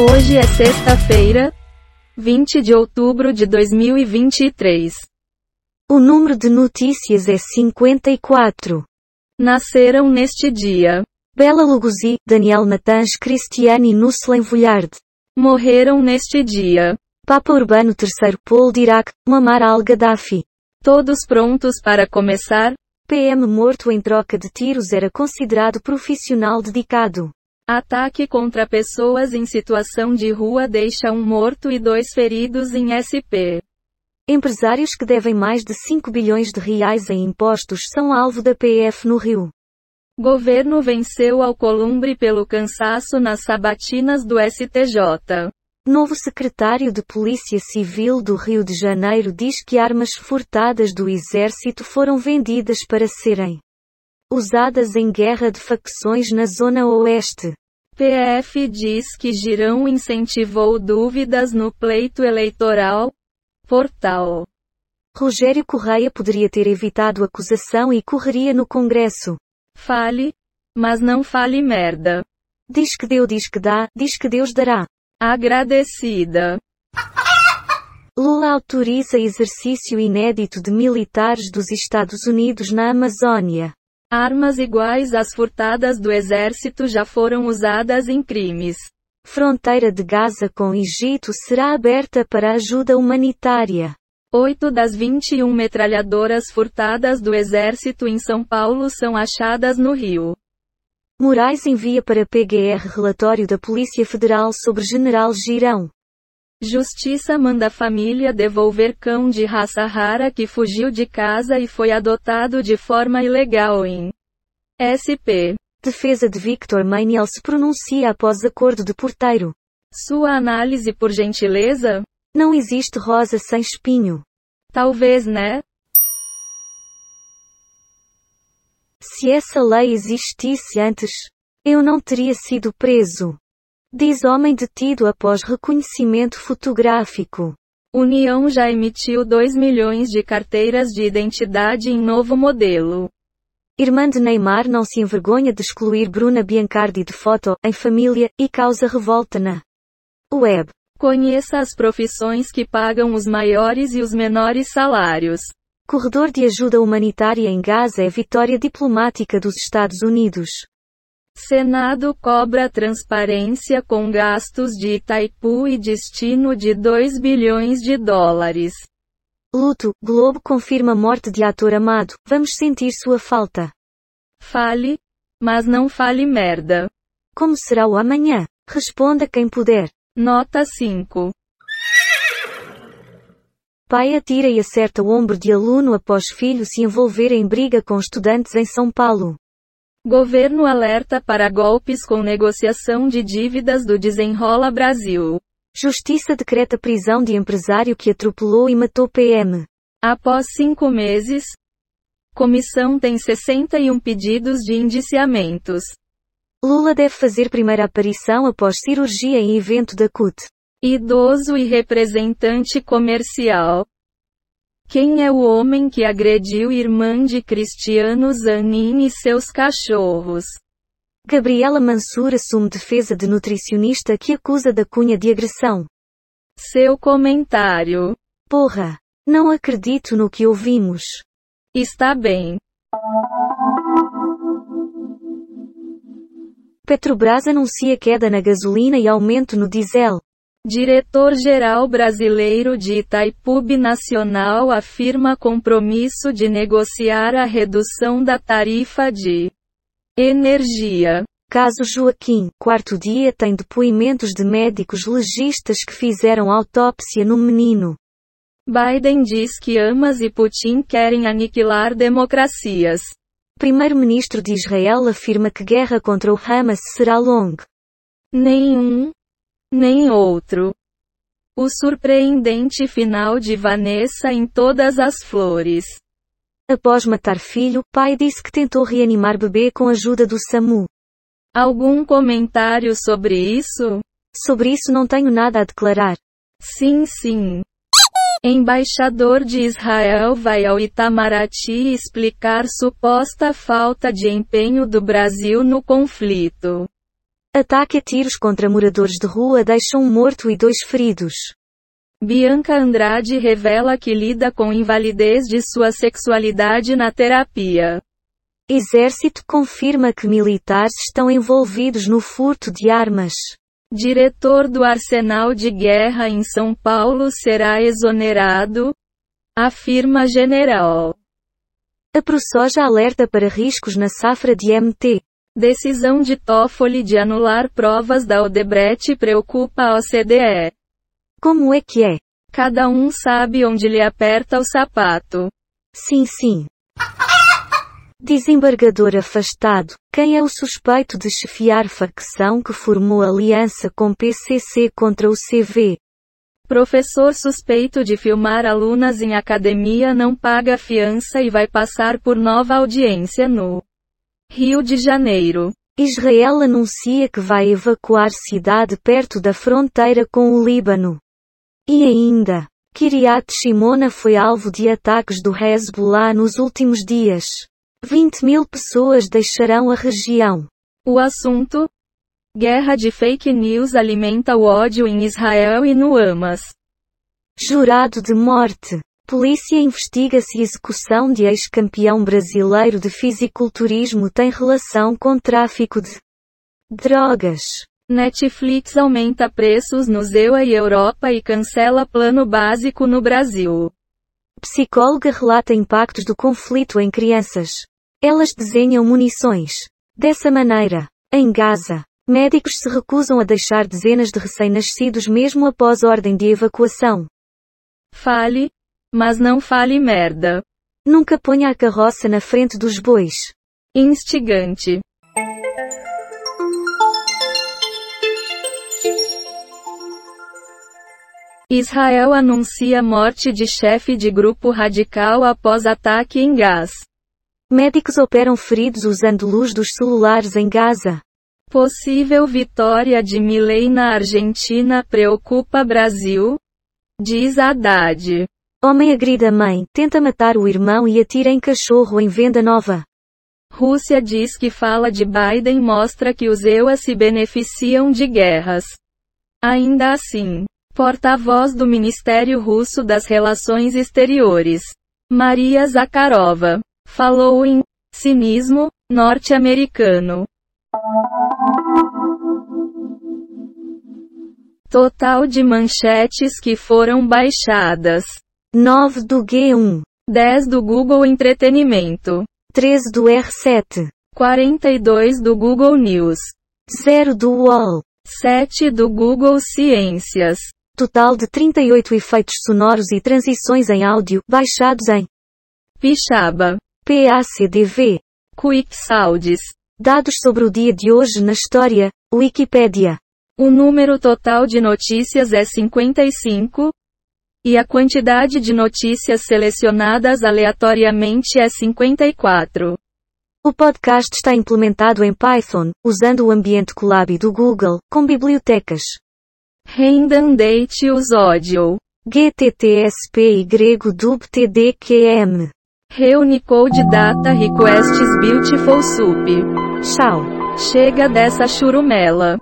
Hoje é sexta-feira, 20 de outubro de 2023. O número de notícias é 54. Nasceram neste dia. Bela Lugosi, Daniel Natans Cristiani Nusslen Vulhard. Morreram neste dia. Papa Urbano III Paul Dirac, Muammar al-Gaddafi. Todos prontos para começar? PM morto em troca de tiros era considerado profissional dedicado. Ataque contra pessoas em situação de rua deixa um morto e dois feridos em SP. Empresários que devem mais de 5 bilhões de reais em impostos são alvo da PF no Rio. Governo venceu Alcolumbre pelo cansaço nas sabatinas do STJ. Novo secretário de Polícia Civil do Rio de Janeiro diz que armas furtadas do Exército foram vendidas para serem usadas em guerra de facções na Zona Oeste. PF diz que Girão incentivou dúvidas no pleito eleitoral. Portal. Rogério Correia poderia ter evitado acusação e correria no Congresso. Fale, mas não fale merda. Diz que deu, diz que dá, diz que Deus dará. Agradecida. Lula autoriza exercício inédito de militares dos Estados Unidos na Amazônia. Armas iguais às furtadas do exército já foram usadas em crimes. Fronteira de Gaza com Egito será aberta para ajuda humanitária. Oito das 21 metralhadoras furtadas do exército em São Paulo são achadas no Rio. Moraes envia para PGR relatório da Polícia Federal sobre General Girão. Justiça manda família devolver cão de raça rara que fugiu de casa e foi adotado de forma ilegal em SP. Defesa de Victor Manuel se pronuncia após acordo de porteiro. Sua análise por gentileza? Não existe rosa sem espinho. Talvez, né? Se essa lei existisse antes, eu não teria sido preso. Diz homem detido após reconhecimento fotográfico. União já emitiu 2 milhões de carteiras de identidade em novo modelo. Irmã de Neymar não se envergonha de excluir Bruna Biancardi de foto, em família, e causa revolta na web. Conheça as profissões que pagam os maiores e os menores salários. Corredor de ajuda humanitária em Gaza é vitória diplomática dos Estados Unidos. Senado cobra transparência com gastos de Itaipu e destino de 2 bilhões de dólares. Luto, Globo confirma morte de ator amado, vamos sentir sua falta. Fale, mas não fale merda. Como será o amanhã? Responda quem puder. Nota 5. Pai atira e acerta o ombro de aluno após filho se envolver em briga com estudantes em São Paulo. Governo alerta para golpes com negociação de dívidas do Desenrola Brasil. Justiça decreta prisão de empresário que atropelou e matou PM. Após cinco meses, comissão tem 61 pedidos de indiciamentos. Lula deve fazer primeira aparição após cirurgia em evento da CUT. Idoso e representante comercial. Quem é o homem que agrediu irmã de Cristiano Zanin e seus cachorros? Gabriela Mansur assume defesa de nutricionista que acusa da Cunha de agressão. Seu comentário. Porra! Não acredito no que ouvimos. Está bem. Petrobras anuncia queda na gasolina e aumento no diesel. Diretor-geral brasileiro de Itaipu Nacional afirma compromisso de negociar a redução da tarifa de energia. Caso Joaquim, quarto dia tem depoimentos de médicos legistas que fizeram autópsia no menino. Biden diz que Amas e Putin querem aniquilar democracias. Primeiro-ministro de Israel afirma que guerra contra o Hamas será longa. Nenhum, nem outro. O surpreendente final de Vanessa em Todas as Flores. Após matar filho, pai disse que tentou reanimar bebê com ajuda do SAMU. Algum comentário sobre isso? Sobre isso não tenho nada a declarar. Sim, sim. Embaixador de Israel vai ao Itamaraty explicar suposta falta de empenho do Brasil no conflito. Ataque a tiros contra moradores de rua deixa um morto e dois feridos. Bianca Andrade revela que lida com invalidez de sua sexualidade na terapia. Exército confirma que militares estão envolvidos no furto de armas. Diretor do Arsenal de Guerra em São Paulo será exonerado, afirma general. A ProSoja alerta para riscos na safra de MT. Decisão de Toffoli de anular provas da Odebrecht preocupa a OCDE. Como é que é? Cada um sabe onde lhe aperta o sapato. Sim, sim. Desembargador afastado. Quem é o suspeito de chefiar facção que formou aliança com PCC contra o CV? Professor suspeito de filmar alunas em academia não paga fiança e vai passar por nova audiência no Rio de Janeiro. Israel anuncia que vai evacuar cidade perto da fronteira com o Líbano. E ainda, Kiryat Shimona foi alvo de ataques do Hezbollah nos últimos dias. 20 mil pessoas deixarão a região. O assunto? Guerra de fake news alimenta o ódio em Israel e no Hamas. Jurado de morte. Polícia investiga se execução de ex-campeão brasileiro de fisiculturismo tem relação com tráfico de drogas. Netflix aumenta preços no ZEUA e Europa e cancela plano básico no Brasil. Psicóloga relata impactos do conflito em crianças. Elas desenham munições. Dessa maneira, em Gaza, médicos se recusam a deixar dezenas de recém-nascidos mesmo após ordem de evacuação. Fale, mas não fale merda. Nunca ponha a carroça na frente dos bois. Instigante. Israel anuncia morte de chefe de grupo radical após ataque em gás. Médicos operam feridos usando luz dos celulares em Gaza. Possível vitória de Milei na Argentina preocupa Brasil? Diz Haddad. Homem agrida mãe, tenta matar o irmão e atira em cachorro em venda nova. Rússia diz que fala de Biden mostra que os EUA se beneficiam de guerras. Ainda assim, porta-voz do Ministério Russo das Relações Exteriores, Maria Zakharova, falou em cinismo norte-americano. Total de manchetes que foram baixadas. 9 do G1, 10 do Google Entretenimento, 13 do R7, 42 do Google News, 0 do UOL, 7 do Google Ciências. Total de 38 efeitos sonoros e transições em áudio baixados em Pixaba, PACDV. Quick Sounds. Dados sobre o dia de hoje na história, Wikipédia. O número total de notícias é 55, e a quantidade de notícias selecionadas aleatoriamente é 54. O podcast está implementado em Python, usando o ambiente Colab do Google, com bibliotecas. Redundante Audio. GTTSP y dubtdqm. Reunicode Data Requests Beautiful Soup. Tchau. Chega dessa churumela.